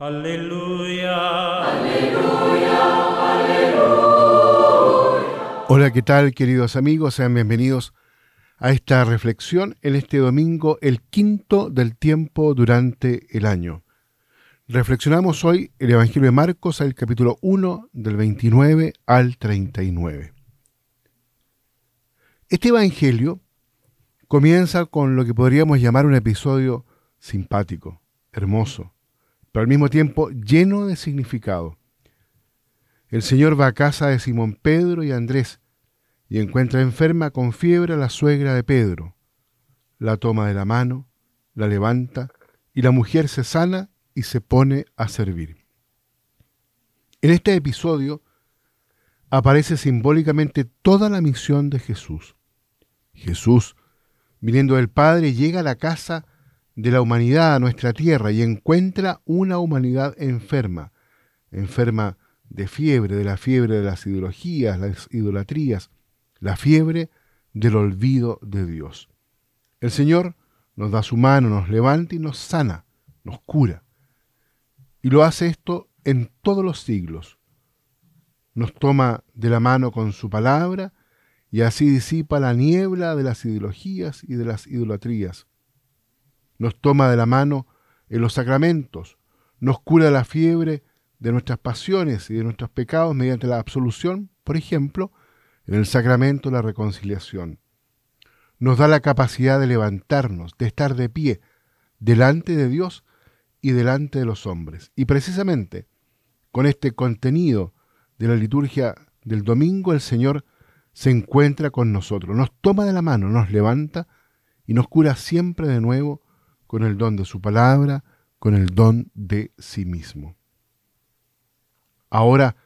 Aleluya. Aleluya, aleluya. Hola, ¿qué tal queridos amigos? Sean bienvenidos a esta reflexión en este domingo, el quinto del tiempo durante el año. Reflexionamos hoy el Evangelio de Marcos, el capítulo 1, del 29 al 39. Este Evangelio comienza con lo que podríamos llamar un episodio simpático, hermoso, pero al mismo tiempo lleno de significado. El Señor va a casa de Simón Pedro y Andrés y encuentra enferma con fiebre a la suegra de Pedro. La toma de la mano, la levanta y la mujer se sana y se pone a servir. En este episodio aparece simbólicamente toda la misión de Jesús. Jesús, viniendo del Padre, llega a la casa de la humanidad a nuestra tierra y encuentra una humanidad enferma, enferma de fiebre, de la fiebre de las ideologías, las idolatrías, la fiebre del olvido de Dios. El Señor nos da su mano, nos levanta y nos sana, nos cura. Y lo hace esto en todos los siglos. Nos toma de la mano con su palabra y así disipa la niebla de las ideologías y de las idolatrías nos toma de la mano en los sacramentos, nos cura la fiebre de nuestras pasiones y de nuestros pecados mediante la absolución, por ejemplo, en el sacramento de la reconciliación. Nos da la capacidad de levantarnos, de estar de pie delante de Dios y delante de los hombres. Y precisamente con este contenido de la liturgia del domingo, el Señor se encuentra con nosotros, nos toma de la mano, nos levanta y nos cura siempre de nuevo con el don de su palabra, con el don de sí mismo. Ahora,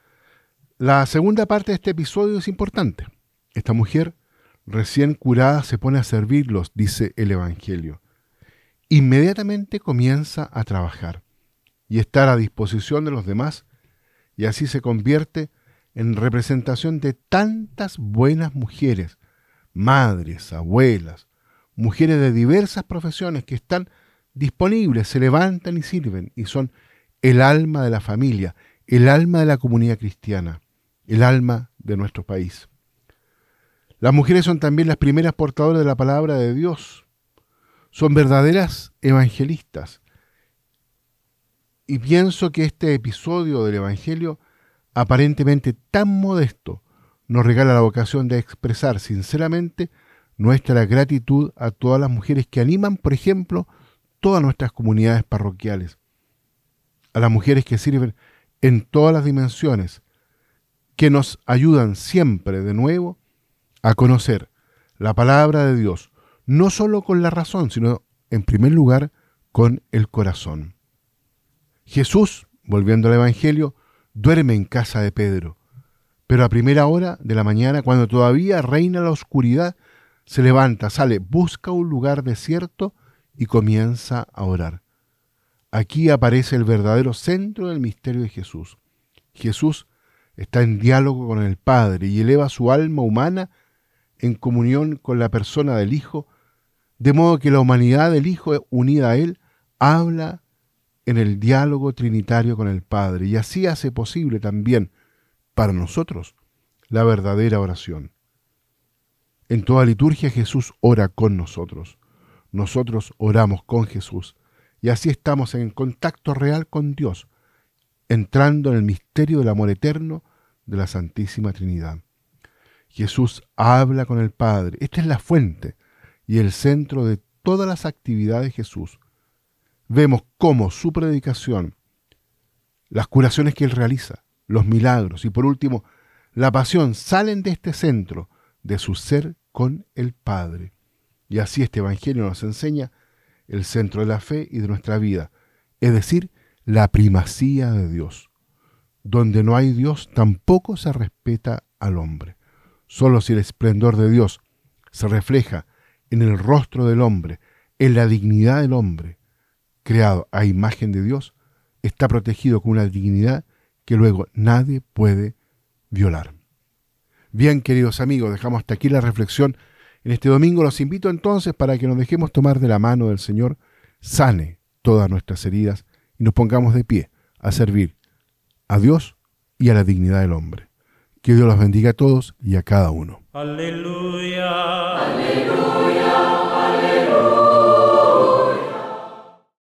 la segunda parte de este episodio es importante. Esta mujer recién curada se pone a servirlos, dice el Evangelio. Inmediatamente comienza a trabajar y estar a disposición de los demás y así se convierte en representación de tantas buenas mujeres, madres, abuelas, mujeres de diversas profesiones que están disponibles, se levantan y sirven y son el alma de la familia, el alma de la comunidad cristiana, el alma de nuestro país. Las mujeres son también las primeras portadoras de la palabra de Dios, son verdaderas evangelistas. Y pienso que este episodio del Evangelio, aparentemente tan modesto, nos regala la vocación de expresar sinceramente nuestra gratitud a todas las mujeres que animan, por ejemplo, todas nuestras comunidades parroquiales, a las mujeres que sirven en todas las dimensiones, que nos ayudan siempre de nuevo a conocer la palabra de Dios, no solo con la razón, sino en primer lugar con el corazón. Jesús, volviendo al Evangelio, duerme en casa de Pedro, pero a primera hora de la mañana, cuando todavía reina la oscuridad, se levanta, sale, busca un lugar desierto y comienza a orar. Aquí aparece el verdadero centro del misterio de Jesús. Jesús está en diálogo con el Padre y eleva su alma humana en comunión con la persona del Hijo, de modo que la humanidad del Hijo unida a Él habla en el diálogo trinitario con el Padre y así hace posible también para nosotros la verdadera oración. En toda liturgia Jesús ora con nosotros. Nosotros oramos con Jesús y así estamos en contacto real con Dios, entrando en el misterio del amor eterno de la Santísima Trinidad. Jesús habla con el Padre. Esta es la fuente y el centro de todas las actividades de Jesús. Vemos cómo su predicación, las curaciones que él realiza, los milagros y por último la pasión salen de este centro de su ser con el Padre. Y así este Evangelio nos enseña el centro de la fe y de nuestra vida, es decir, la primacía de Dios. Donde no hay Dios, tampoco se respeta al hombre. Solo si el esplendor de Dios se refleja en el rostro del hombre, en la dignidad del hombre, creado a imagen de Dios, está protegido con una dignidad que luego nadie puede violar. Bien, queridos amigos, dejamos hasta aquí la reflexión. En este domingo los invito entonces para que nos dejemos tomar de la mano del Señor, sane todas nuestras heridas y nos pongamos de pie a servir a Dios y a la dignidad del hombre. Que Dios los bendiga a todos y a cada uno. Aleluya. Aleluya. Aleluya.